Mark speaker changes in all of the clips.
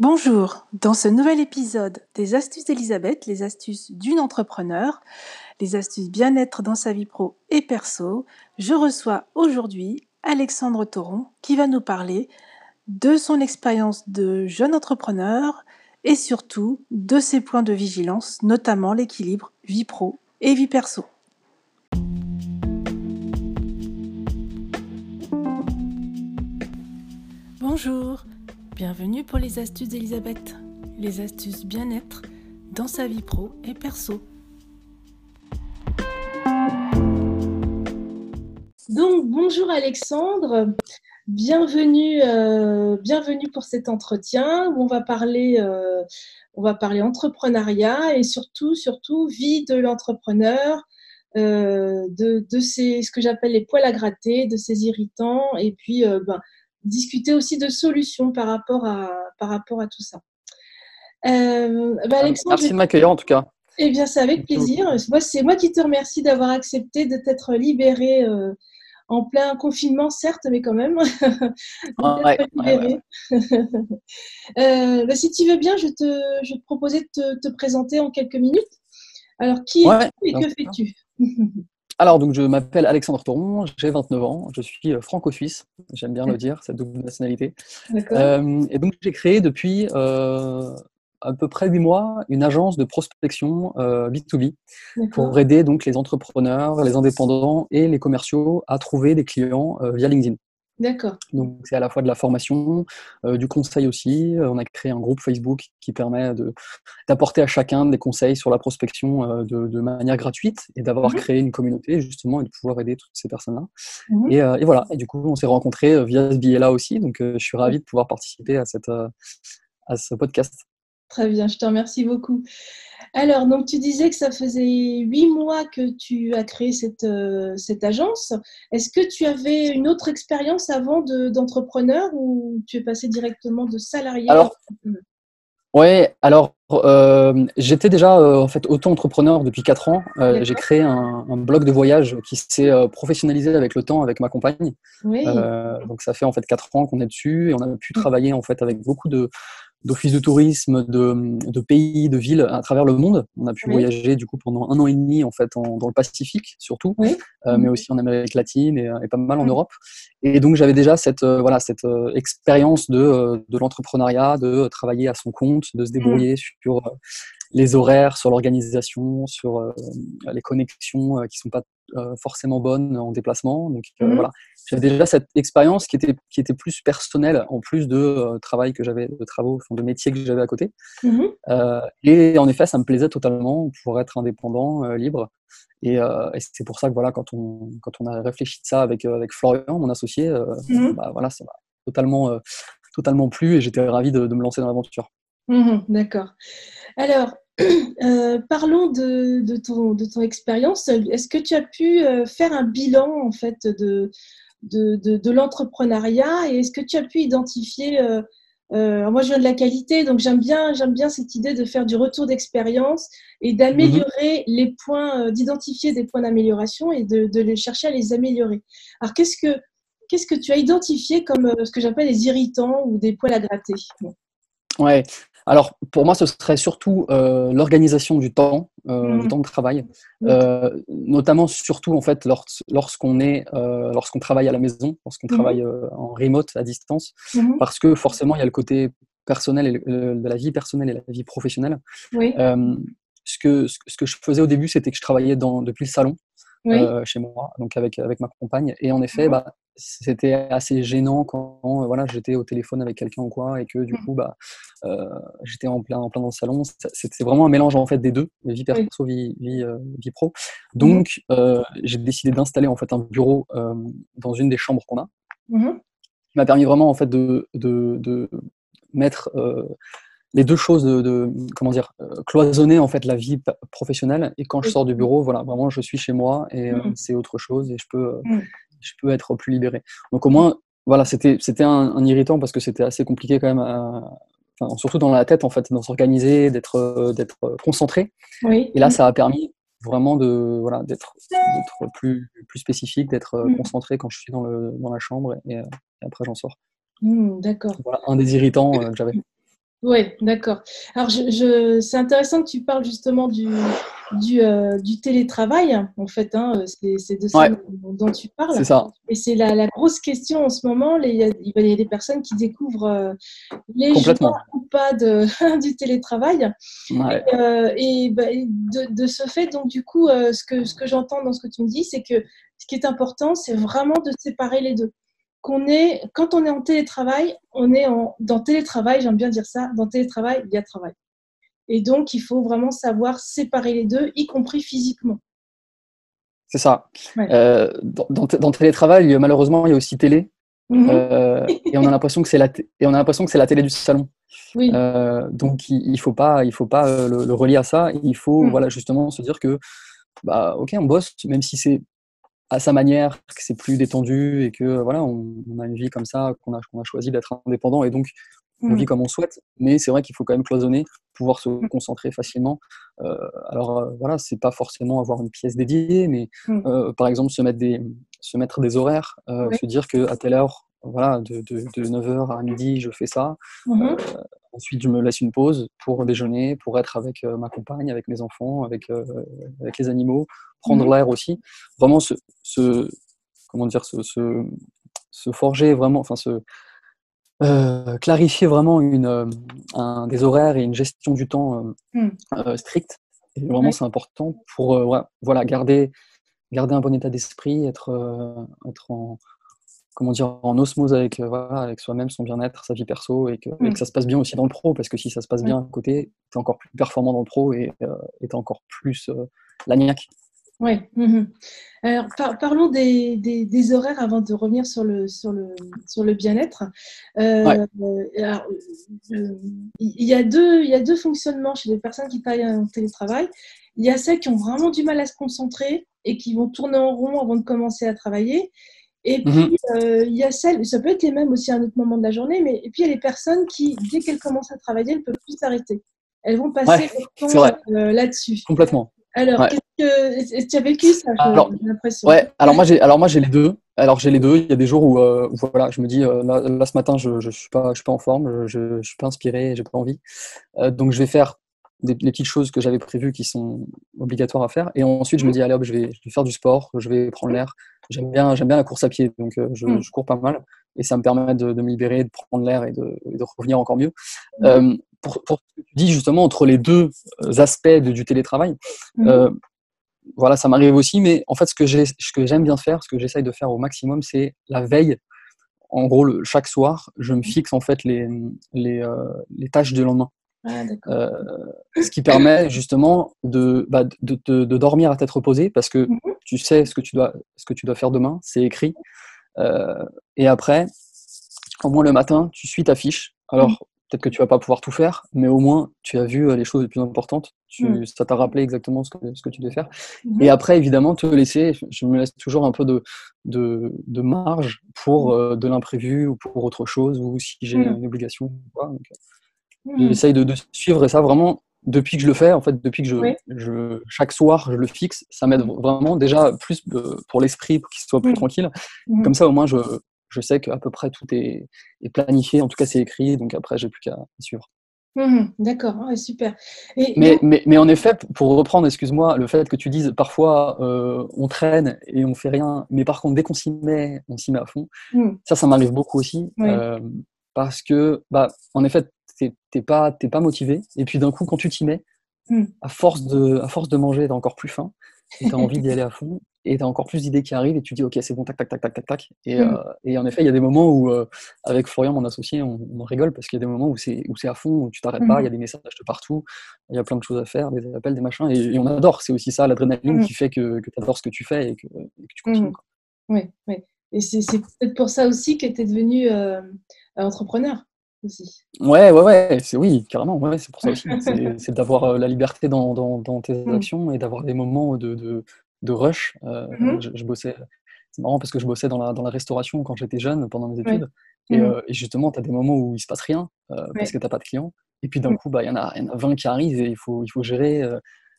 Speaker 1: Bonjour, dans ce nouvel épisode des astuces d'Elisabeth, les astuces d'une entrepreneur, les astuces bien-être dans sa vie pro et perso, je reçois aujourd'hui Alexandre Toron qui va nous parler de son expérience de jeune entrepreneur et surtout de ses points de vigilance, notamment l'équilibre vie pro et vie perso. Bonjour, Bienvenue pour les astuces d'Elisabeth, les astuces bien-être dans sa vie pro et perso. Donc bonjour Alexandre, bienvenue, euh, bienvenue pour cet entretien où on va parler, euh, on va parler entrepreneuriat et surtout, surtout vie de l'entrepreneur, euh, de, de ce que j'appelle les poils à gratter, de ses irritants et puis ben, discuter aussi de solutions par rapport à, par rapport à tout ça.
Speaker 2: Euh, bah, ah, Merci de m'accueillir en tout cas.
Speaker 1: Eh bien, c'est avec plaisir. Moi, c'est moi qui te remercie d'avoir accepté de t'être libéré euh, en plein confinement, certes, mais quand même. Ah, euh, bah, si tu veux bien, je te, je te proposais de te, te présenter en quelques minutes. Alors, qui es-tu et que fais-tu?
Speaker 2: Alors, donc, je m'appelle Alexandre Toron, j'ai 29 ans, je suis euh, franco-suisse, j'aime bien le dire, cette double nationalité. Euh, et donc, j'ai créé depuis euh, à peu près 8 mois une agence de prospection B2B pour aider donc les entrepreneurs, les indépendants et les commerciaux à trouver des clients via LinkedIn.
Speaker 1: D'accord.
Speaker 2: Donc c'est à la fois de la formation, euh, du conseil aussi. Euh, on a créé un groupe Facebook qui permet d'apporter à chacun des conseils sur la prospection euh, de, manière gratuite et d'avoir mhm. créé une communauté justement et de pouvoir aider toutes ces personnes-là. Mhm. Et, voilà. Et du coup, on s'est rencontrés via ce billet-là aussi. Donc je suis ravi de pouvoir participer à, cette, à ce podcast.
Speaker 1: Très bien, je te remercie beaucoup. Alors, donc tu disais que ça faisait huit mois que tu as créé cette, euh, cette agence. Est-ce que tu avais une autre expérience avant d'entrepreneur ou tu es passé directement de salarié
Speaker 2: alors, Oui, alors euh, j'étais déjà euh, en fait auto-entrepreneur depuis quatre ans. J'ai créé un, blog de voyage qui s'est professionnalisé avec le temps avec ma compagne. donc ça fait en fait quatre ans qu'on est dessus et on a pu travailler en fait avec beaucoup de d'offices de tourisme, de, pays, de villes à travers le monde. On a pu voyager du coup pendant un an et demi en fait dans le Pacifique surtout, euh, mais aussi en Amérique latine et, pas mal en Europe. Et donc j'avais déjà cette euh, voilà cette euh, expérience de, de l'entrepreneuriat, de travailler à son compte, de se débrouiller sur les horaires, sur l'organisation, sur les connexions qui sont pas forcément bonnes en déplacement. Donc voilà, j'avais déjà cette expérience qui était, qui était plus personnelle en plus de euh, travail que j'avais, de travaux, de métiers que j'avais à côté. Mmh euh, et en effet, ça me plaisait totalement pour être indépendant, euh, libre. Et, c'est pour ça que voilà, quand on, quand on a réfléchi de ça avec, avec Florian, mon associé, mmh bah, voilà, ça m'a totalement, totalement plu et j'étais ravi de, me lancer dans l'aventure.
Speaker 1: Mmh d'accord. Alors, parlons de, de, ton, de ton expérience. Est-ce que tu as pu faire un bilan en fait de, de, l'entrepreneuriat et est-ce que tu as pu identifier euh, euh, moi je viens de la qualité donc j'aime bien j'aime bien cette idée de faire du retour d'expérience et d'améliorer mhm. les points euh, d'identifier des points d'amélioration et de, les chercher à les améliorer. Alors qu'est-ce que qu'est-ce que tu as identifié comme ce que j'appelle les irritants ou des poils à gratter?
Speaker 2: Ouais, alors, pour moi, ce serait surtout euh, l'organisation du temps, euh, du mmh. temps de travail, euh, notamment surtout en fait lorsqu'on est, lorsqu'on travaille à la maison, lorsqu'on mmh. travaille en remote à distance, mmh. parce que forcément il y a le côté personnel et de la vie personnelle et la vie professionnelle. ce que ce que je faisais au début, c'était que je travaillais dans, depuis le salon. Euh, chez moi, donc avec, avec ma compagne. Et en effet, bah, c'était assez gênant quand voilà, j'étais au téléphone avec quelqu'un ou quoi, et que du coup, bah, euh, j'étais en plein, en plein dans le salon. C'est vraiment un mélange en fait des deux, vie perso, vie, vie, euh, vie, pro. Donc, j'ai décidé d'installer en fait un bureau dans une des chambres qu'on a. Mmh qui m'a permis vraiment en fait de, de, de mettre les deux choses de, comment dire euh, cloisonner en fait la vie professionnelle. Et quand je sors du bureau voilà vraiment je suis chez moi et euh, mm. c'est autre chose et je peux euh, mm. je peux être plus libéré. Donc au moins voilà c'était c'était un, irritant parce que c'était assez compliqué quand même surtout dans la tête en fait de s'organiser d'être d'être concentré. Et là ça a permis vraiment de voilà d'être plus plus spécifique d'être mm. concentré quand je suis dans le dans la chambre et, après j'en sors.
Speaker 1: D'accord.
Speaker 2: Voilà un des irritants que j'avais
Speaker 1: Oui, d'accord. Alors, je, c'est intéressant que tu parles justement du, du, euh, du télétravail, en fait. Hein, c'est, de ça dont, tu parles.
Speaker 2: C'est ça.
Speaker 1: Et c'est la, la, grosse question en ce moment. il y a des personnes qui découvrent euh, les joies ou pas de, du télétravail.
Speaker 2: Ouais.
Speaker 1: Euh, et, bah, de, de, ce fait, donc, du coup, ce que, ce que j'entends dans ce que tu me dis, c'est que ce qui est important, c'est vraiment de séparer les deux qu'on est, quand on est en télétravail, on est en, dans télétravail, j'aime bien dire ça, dans télétravail, il y a travail. Et donc, il faut vraiment savoir séparer les deux, y compris physiquement.
Speaker 2: C'est ça. Euh, dans, dans, télétravail, malheureusement, il y a aussi télé. Mhm. Euh, et on a l'impression que c'est la et on a l'impression que c'est la télé du salon.
Speaker 1: Oui.
Speaker 2: Euh, donc il, ne faut pas il faut pas le, relier à ça. Il faut mhm. voilà justement se dire que bah ok on bosse même si c'est à sa manière, que c'est plus détendu et que voilà, on, a une vie comme ça, qu'on a, a choisi d'être indépendant et donc on vit mm. comme on souhaite. Mais c'est vrai qu'il faut quand même cloisonner, pouvoir se mm. concentrer facilement. Euh, alors euh, voilà, c'est pas forcément avoir une pièce dédiée, mais mm. euh, par exemple se mettre des, se mettre des horaires, se dire qu'à telle heure, voilà, de, de, de, 9h à midi, je fais ça. Mm-hmm. Ensuite, je me laisse une pause pour déjeuner, pour être avec ma compagne, avec mes enfants, avec, avec les animaux, prendre mhm. l'air aussi. Vraiment se, comment dire, se, se, forger vraiment, enfin se euh, clarifier vraiment une, euh, un, des horaires et une gestion du temps euh, hmm. stricte. Et vraiment, c'est important pour voilà, garder, garder un bon état d'esprit, être, être en, comment dire, en osmose avec, voilà, avec soi-même, son bien-être, sa vie perso, et que, et que, ça se passe bien aussi dans le pro, parce que si ça se passe bien à côté, tu es encore plus performant dans le pro et tu es encore plus lagnac.
Speaker 1: Oui. Mhm. Alors, parlons des, des, horaires avant de revenir sur le, sur le, sur le bien-être. Euh, euh, il, y a deux, il y a deux fonctionnements chez les personnes qui travaillent en télétravail. Il y a celles qui ont vraiment du mal à se concentrer et qui vont tourner en rond avant de commencer à travailler. Et puis, mhm. euh, il y a celles, ça peut être les mêmes aussi à un autre moment de la journée, mais et puis il y a les personnes qui, dès qu'elles commencent à travailler, elles ne peuvent plus s'arrêter. Elles vont passer leur temps là-dessus.
Speaker 2: Complètement.
Speaker 1: Alors, qu'est-ce que tu as vécu ça
Speaker 2: alors, Ouais, alors moi j'ai alors moi j'ai les deux. Alors j'ai les deux. Il y a des jours où, euh, voilà, je me dis euh, là, ce matin je, je suis pas je suis pas en forme, je, je suis pas inspiré, j'ai pas envie. Euh, donc je vais faire des, les petites choses que j'avais prévues qui sont obligatoires à faire. Et ensuite je me dis allez hop, je vais, je vais faire du sport, je vais prendre l'air. J'aime bien j'aime bien la course à pied, donc je, mm. je, cours pas mal et ça me permet de, de me libérer, de prendre l'air et de, de, revenir encore mieux. Mm pour, pour ce que tu dis justement entre les deux euh, aspects du télétravail, mhm. euh, voilà, ça m'arrive aussi, mais en fait, ce que j'aime bien faire, ce que j'essaye de faire au maximum, c'est la veille. En gros, le, chaque soir, je me mhm. fixe en fait les, les, euh, les tâches du lendemain.
Speaker 1: Ah,
Speaker 2: ce qui permet justement de, bah, de, de, de, dormir à tête reposée parce que mhm. tu sais ce que tu dois, ce que tu dois faire demain, c'est écrit. et après, au moins le matin, tu suis ta fiche. Alors, peut-être que tu vas pas pouvoir tout faire, mais au moins tu as vu euh, les choses les plus importantes. Tu, mm. Ça t'a rappelé exactement ce que, ce que tu devais faire. Et après, évidemment, te laisser, je me laisse toujours un peu de, de, de marge pour euh, de l'imprévu ou pour autre chose, ou si j'ai une obligation. Quoi. J'essaye de, de, suivre ça vraiment depuis que je le fais, en fait, depuis que je, je chaque soir je le fixe, ça m'aide vraiment déjà plus euh, pour l'esprit, pour qu'il soit plus tranquille. Mm-hmm. Comme ça, au moins, je, je sais qu'à peu près tout est, planifié, en tout cas c'est écrit, donc après j'ai plus qu'à suivre.
Speaker 1: Mmh d'accord, super.
Speaker 2: mais, mais, mais, en effet, pour reprendre, excuse-moi, le fait que tu dises parfois euh, on traîne et on fait rien, mais par contre dès qu'on s'y met, on s'y met à fond. Mmh. Ça, ça m'arrive beaucoup aussi, euh, parce que, bah, en effet, t'es pas, pas motivé, et puis d'un coup, quand tu t'y mets, mmh. à force de, à force de manger, t'as encore plus faim, et t'as envie d'y aller à fond, et tu as encore plus d'idées qui arrivent et tu dis ok c'est bon tac tac tac tac tac tac. Et, mm. euh, et en effet il y a des moments où euh, avec Florian mon associé on, on rigole parce qu'il y a des moments où c'est où c'est à fond où tu t'arrêtes pas il y a des messages de partout il y a plein de choses à faire des appels des machins. Et, on adore. C'est aussi ça l'adrénaline qui fait que, que tu adores ce que tu fais et que, tu continues
Speaker 1: oui oui et c'est peut-être pour ça aussi que tu es devenu euh, entrepreneur aussi.
Speaker 2: Ouais, ouais, ouais, c'est oui, carrément, ouais, c'est pour ça aussi. C'est d'avoir la liberté dans, dans, dans tes actions et d'avoir des moments de, de, de rush. Euh, mmh je, bossais, c'est marrant parce que je bossais dans la, dans la restauration quand j'étais jeune, pendant mes études. Mmh euh, et, justement, tu as des moments où il se passe rien euh, parce que tu n'as pas de clients. Et puis d'un mmh. coup, bah, il y, en a, y en a 20 qui arrivent et il faut, il faut gérer.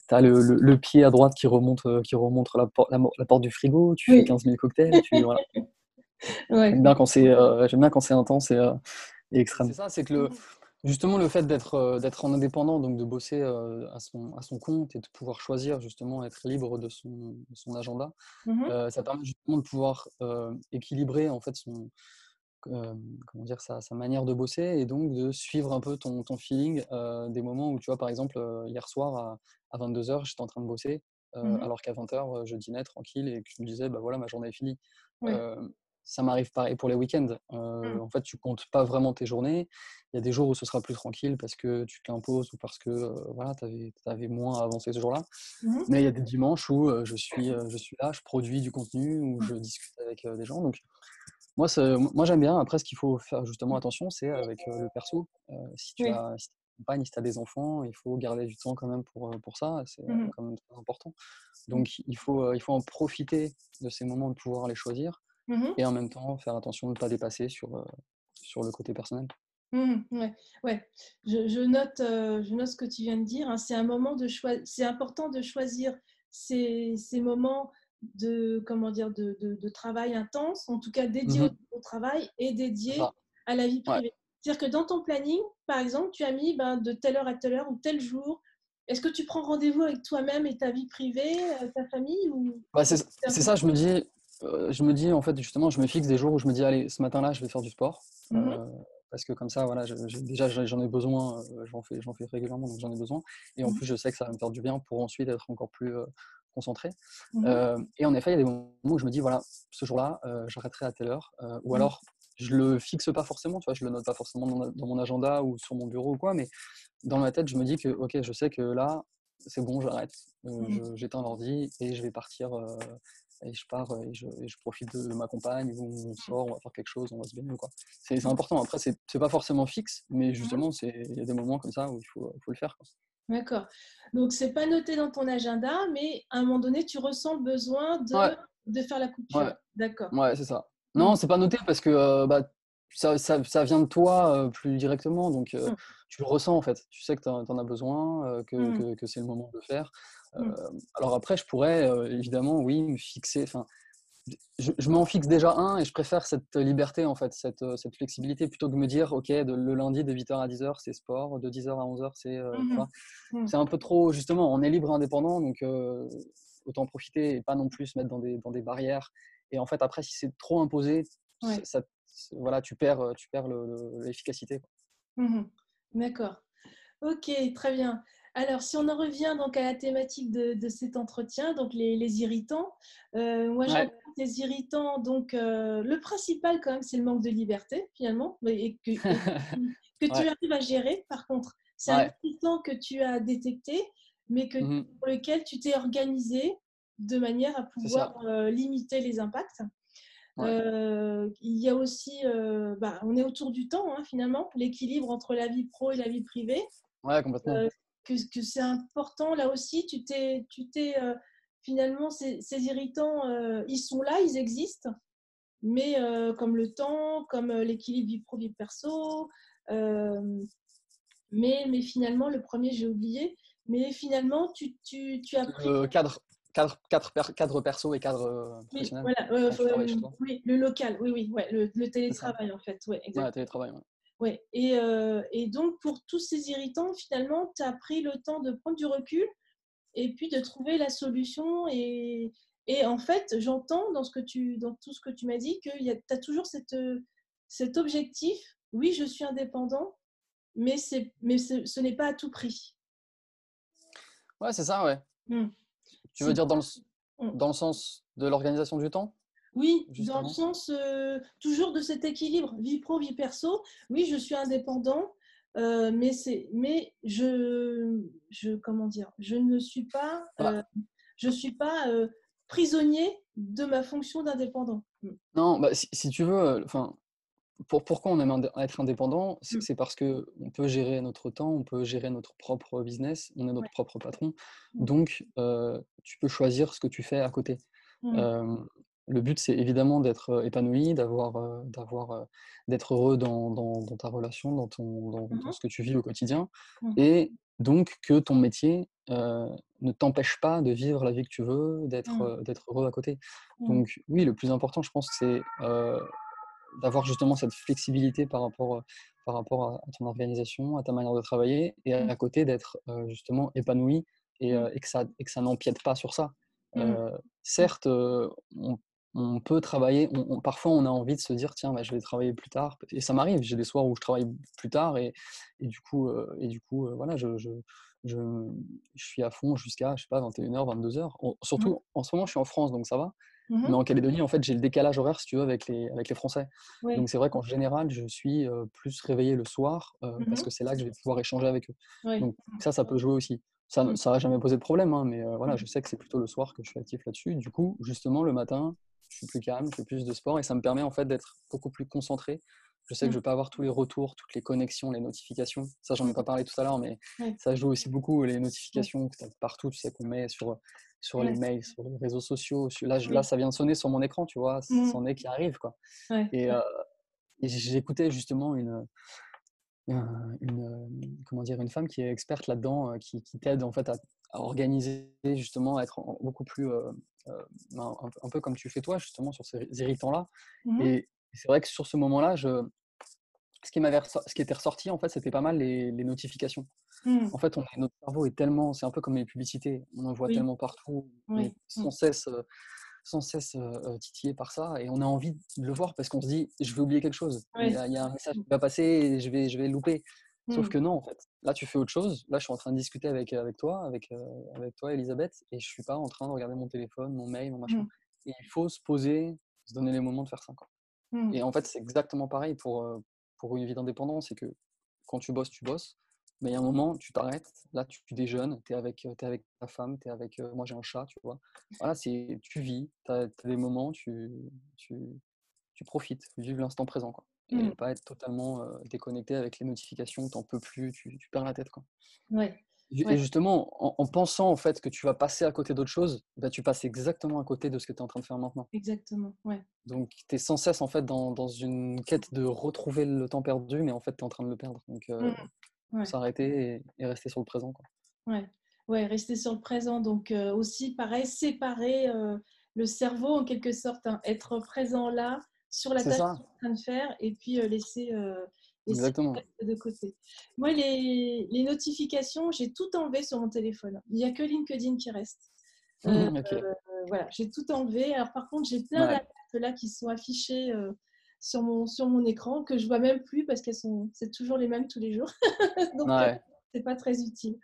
Speaker 2: tu as le, le, pied à droite qui remonte, qui remonte la, la, porte du frigo, tu fais 15 000 cocktails. Tu, voilà. J'aime bien quand c'est intense et, et extrême. C'est ça, c'est que le, Justement, le fait d'être d'être en indépendant, donc de bosser à, son, à son compte et de pouvoir choisir, justement, être libre de son, son agenda, mmh ça permet justement de pouvoir équilibrer en fait son, comment dire, sa, sa, manière de bosser et donc de suivre un peu ton, ton feeling. des moments où, tu vois, par exemple, hier soir à, à 22h, j'étais en train de bosser, mmh alors qu'à 20h, je dînais tranquille et que je me disais, bah voilà, ma journée est finie ça m'arrive pareil pour les week-ends. Euh, mmh. En fait, tu comptes pas vraiment tes journées. Il y a des jours où ce sera plus tranquille parce que tu t'imposes ou parce que euh, voilà, tu avais, avais, moins avancé ce jour-là. Mmh. Mais il y a des dimanches où euh, je, suis, je suis là, je produis du contenu, où mmh. je discute avec des gens. Donc, moi, moi j'aime bien. Après, ce qu'il faut faire justement attention, c'est avec le perso. si tu as si compagne, si tu as des enfants, il faut garder du temps quand même pour, pour ça. C'est quand même très important. Donc, il faut, il faut en profiter de ces moments de pouvoir les choisir. Mmh et en même temps faire attention de ne pas dépasser sur, euh, sur le côté personnel.
Speaker 1: Mmh ouais, ouais. Je, je note, euh, je note ce que tu viens de dire. Hein. C'est un moment de. C'est important de choisir ces, ces, moments de comment dire de, de, travail intense, en tout cas dédiés mmh au, travail et dédiés à la vie privée. C'est-à-dire que dans ton planning, par exemple, tu as mis ben, de telle heure à telle heure ou tel jour. Est-ce que tu prends rendez-vous avec toi-même et ta vie privée, ta famille ou...
Speaker 2: Bah c'est ça, je me dis, euh, je me dis, en fait, justement, je me fixe des jours où je me dis, allez, ce matin-là, je vais faire du sport. Euh, parce que comme ça, voilà, déjà, j'en ai besoin, euh, j'en fais, fais régulièrement, donc j'en ai besoin. Et en mhm. plus, je sais que ça va me faire du bien pour ensuite être encore plus concentré. Mhm. et en effet, il y a des moments où je me dis, voilà, ce jour-là, j'arrêterai à telle heure. ou alors, je le fixe pas forcément, tu vois, je le note pas forcément dans, mon agenda ou sur mon bureau ou quoi, mais dans ma tête, je me dis que, ok, je sais que là, c'est bon, j'arrête. J'éteins l'ordi et je vais partir et je pars et je, je profite de, ma compagne, on sort, on va faire quelque chose, on va se baigner. Quoi. C'est, important. Après, c'est, c'est pas forcément fixe, mais mmh justement, il y a des moments comme ça où il faut, faut le faire. Quoi.
Speaker 1: D'accord. Donc, c'est pas noté dans ton agenda, mais à un moment donné, tu ressens le besoin de, de faire la coupure. D'accord.
Speaker 2: Ouais, c'est ça. Non, mmh. c'est pas noté parce que euh, bah, ça, ça, ça, vient de toi euh, plus directement, donc euh, mmh. Tu le ressens en fait. Tu sais que tu en as besoin, que, que, que c'est le moment de le faire. Mmh. Euh, alors après, je pourrais euh, évidemment, oui, me fixer. Enfin, je, m'en fixe déjà un et je préfère cette liberté, en fait, cette, euh, cette flexibilité, plutôt que de me dire, OK, de, le lundi de 8h à 10h, c'est sport, de 10h à 11h, c'est. Mmh mmh. C'est un peu trop, justement, on est libre et indépendant, donc autant profiter et pas non plus se mettre dans des, dans des barrières. Et en fait, après, si c'est trop imposé, ça, voilà, tu perds, tu perds l'efficacité.
Speaker 1: D'accord. Ok, très bien. Alors, si on en revient donc à la thématique de, cet entretien, donc les, irritants, euh, moi j'entends des irritants, donc euh, le principal quand même c'est le manque de liberté finalement, et que, que, tu arrives à gérer par contre. C'est un irritant que tu as détecté, mais que, mmh pour lequel tu t'es organisé de manière à pouvoir euh, limiter les impacts. Il y a aussi, bah, on est autour du temps hein, finalement, l'équilibre entre la vie pro et la vie privée.
Speaker 2: Ouais, complètement
Speaker 1: que, que c'est important là aussi. Tu t'es, tu t'es euh, finalement ces, ces irritants, euh, ils sont là, ils existent, mais euh, comme le temps, comme l'équilibre vie pro vie perso. mais, mais finalement, le premier, j'ai oublié. Mais finalement, tu, tu, tu as
Speaker 2: pris. cadre, cadre, cadre, cadre perso et cadre professionnel.
Speaker 1: Oui, voilà, oui, le local, oui, oui, ouais, le, le télétravail en fait. Ouais, exactement.
Speaker 2: Ouais, télétravail, ouais.
Speaker 1: Et, euh, et, donc, pour tous ces irritants, finalement, tu as pris le temps de prendre du recul et puis de trouver la solution. Et, et en fait, j'entends dans, ce que tu, dans tout ce que tu m'as dit que tu as toujours cette, cet objectif. Oui, je suis indépendant, mais, mais ce n'est pas à tout prix.
Speaker 2: Ouais, c'est ça, ouais. Mmh. Tu veux dire dans le, dans le sens de l'organisation du temps?
Speaker 1: Oui, dans le sens euh, toujours de cet équilibre vie pro vie perso. Oui, je suis indépendant, euh, mais c'est mais je je comment dire, je ne suis pas euh, je suis pas prisonnier de ma fonction d'indépendant.
Speaker 2: Mm. Non, bah, si, tu veux, enfin. Pour, pourquoi on aime être indépendant? Mm. C'est parce que on peut gérer notre temps, on peut gérer notre propre business, on est notre propre patron. Mm. Donc, tu peux choisir ce que tu fais à côté le but, c'est évidemment d'être épanoui, d'avoir, d'avoir, d'être heureux dans, ta relation, dans, ton, dans, mmh ce que tu vis au quotidien, mmh. et donc que ton métier ne t'empêche pas de vivre la vie que tu veux, d'être, mmh. d'être heureux à côté. Donc oui, le plus important, je pense, c'est d'avoir justement cette flexibilité par rapport par rapport à, ton organisation, à ta manière de travailler, et à, côté d'être justement épanoui et, et, que ça, et que ça n'empiète pas sur ça. certes, on, on peut travailler, parfois on a envie de se dire tiens bah, je vais travailler plus tard et ça m'arrive j'ai des soirs où je travaille plus tard et, et du coup et du coup voilà je, je, je, suis à fond jusqu'à je sais pas 21h 22h surtout mmh. en ce moment je suis en France donc ça va. Mmh mais en Calédonie en fait j'ai le décalage horaire si tu veux avec les avec les Français. Donc c'est vrai qu'en général je suis plus réveillé le soir mmh parce que c'est là que je vais pouvoir échanger avec eux. Donc ça ça peut jouer aussi ça n'a jamais posé de problème, hein, mais voilà, je sais que c'est plutôt le soir que je suis actif là-dessus. Du coup, justement, le matin, je suis plus calme, je fais plus de sport et ça me permet en fait d'être beaucoup plus concentré. Je sais que je vais pas avoir tous les retours, toutes les connexions, les notifications. Ça, j'en ai pas parlé tout à l'heure, mais ça joue aussi beaucoup les notifications que tu as partout, tu sais, qu'on met sur, sur les mails, sur les réseaux sociaux. Là, là, ça vient de sonner sur mon écran, tu vois, mmh. c'en est qui arrive, quoi. Et, euh, j'écoutais justement une, une, comment dire, une femme qui est experte là-dedans, qui, qui t'aide en fait à, organiser, justement, à être beaucoup plus euh, ben, un, peu comme tu fais toi, justement, sur ces irritants-là. Mmh et c'est vrai que sur ce moment-là, je... ce, qui ce qui était ressorti, en fait, c'était pas mal les, notifications. Mmh. En fait, on, notre cerveau est tellement, c'est un peu comme les publicités, on en voit tellement partout, sans mmh. cesse, euh, sans cesse titillé par ça, et on a envie de le voir parce qu'on se dit, je vais oublier quelque chose, il, y a, un message qui va passer, et je vais, je vais louper. Sauf mmh. que non, en fait. Là, tu fais autre chose. Là, je suis en train de discuter avec, avec toi, avec, avec toi, Elisabeth, et je suis pas en train de regarder mon téléphone, mon mail, mon machin. Mmh. Et il faut se poser, se donner les moments de faire ça. Quoi. Mmh. Et en fait, c'est exactement pareil pour, pour une vie d'indépendance. C'est que quand tu bosses, tu bosses. Mais il y a un moment, tu t'arrêtes. Là, tu, déjeunes, tu es avec, es avec ta femme, tu es avec. moi, j'ai un chat, tu vois. Voilà, c'est, tu vis, tu as, des moments, tu, tu, tu profites, vive l'instant présent. Quoi et mmh. pas être totalement déconnecté avec les notifications, t'en peux plus, tu, perds la tête. Quoi.
Speaker 1: Ouais.
Speaker 2: Et justement, en, pensant en fait que tu vas passer à côté d'autre chose, bah, tu passes exactement à côté de ce que tu es en train de faire maintenant.
Speaker 1: Exactement, ouais.
Speaker 2: Donc tu es sans cesse en fait dans, dans, une quête de retrouver le temps perdu, mais en fait tu es en train de le perdre. Donc mmh. S'arrêter et, rester sur le présent. Quoi.
Speaker 1: Ouais. ouais, rester sur le présent. Donc aussi, pareil, séparer le cerveau en quelque sorte, hein. être présent là sur la tâche que tu es en train de faire et puis euh, laisser, euh, de côté. Moi, les, les notifications, j'ai tout enlevé sur mon téléphone. Il n'y a que LinkedIn qui reste.
Speaker 2: Mmh,
Speaker 1: euh, voilà, j'ai tout enlevé. Alors, par contre, j'ai plein d'alertes là qui sont affichées sur, mon, sur mon écran que je vois même plus parce qu'elles sont, c'est toujours les mêmes tous les jours. Donc, c'est pas très utile.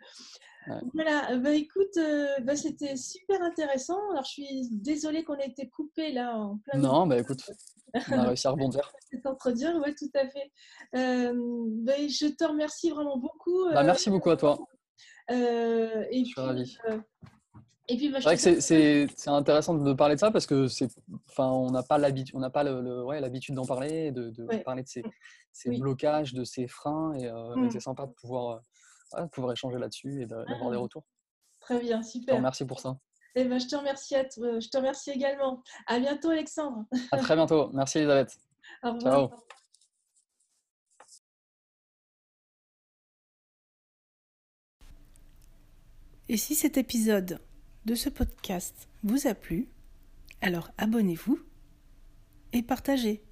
Speaker 1: Voilà, bah, écoute, euh, bah, c'était super intéressant. Alors, je suis désolée qu'on ait été coupé là en plein.
Speaker 2: Non, bah écoute, on a réussi à rebondir.
Speaker 1: C'est dire, oui, tout à fait. Euh, bah, je te remercie vraiment beaucoup.
Speaker 2: Bah, merci beaucoup à toi.
Speaker 1: Euh, et
Speaker 2: je suis ravi.
Speaker 1: Et puis,
Speaker 2: c'est vrai que c'est intéressant de parler de ça parce que c'est, enfin, on n'a pas l'habitude, on n'a pas le, ouais, l'habitude d'en parler, de, de parler de ces, ces blocages, de ces freins, et, mmh. c'est sympa de pouvoir pouvoir échanger là-dessus et d'avoir des ah. retours.
Speaker 1: Très bien, super.
Speaker 2: merci pour ça.
Speaker 1: Eh ben, je, te remercie à je te remercie également. À bientôt, Alexandre.
Speaker 2: À très bientôt. Merci, Elisabeth.
Speaker 1: Au revoir. Ciao. Et si cet épisode de ce podcast vous a plu, alors abonnez-vous et partagez.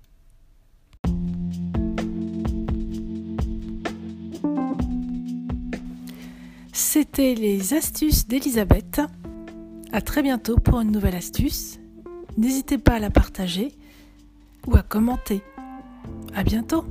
Speaker 1: C'était les astuces d'Elisabeth. À très bientôt pour une nouvelle astuce. N'hésitez pas à la partager ou à commenter. À bientôt!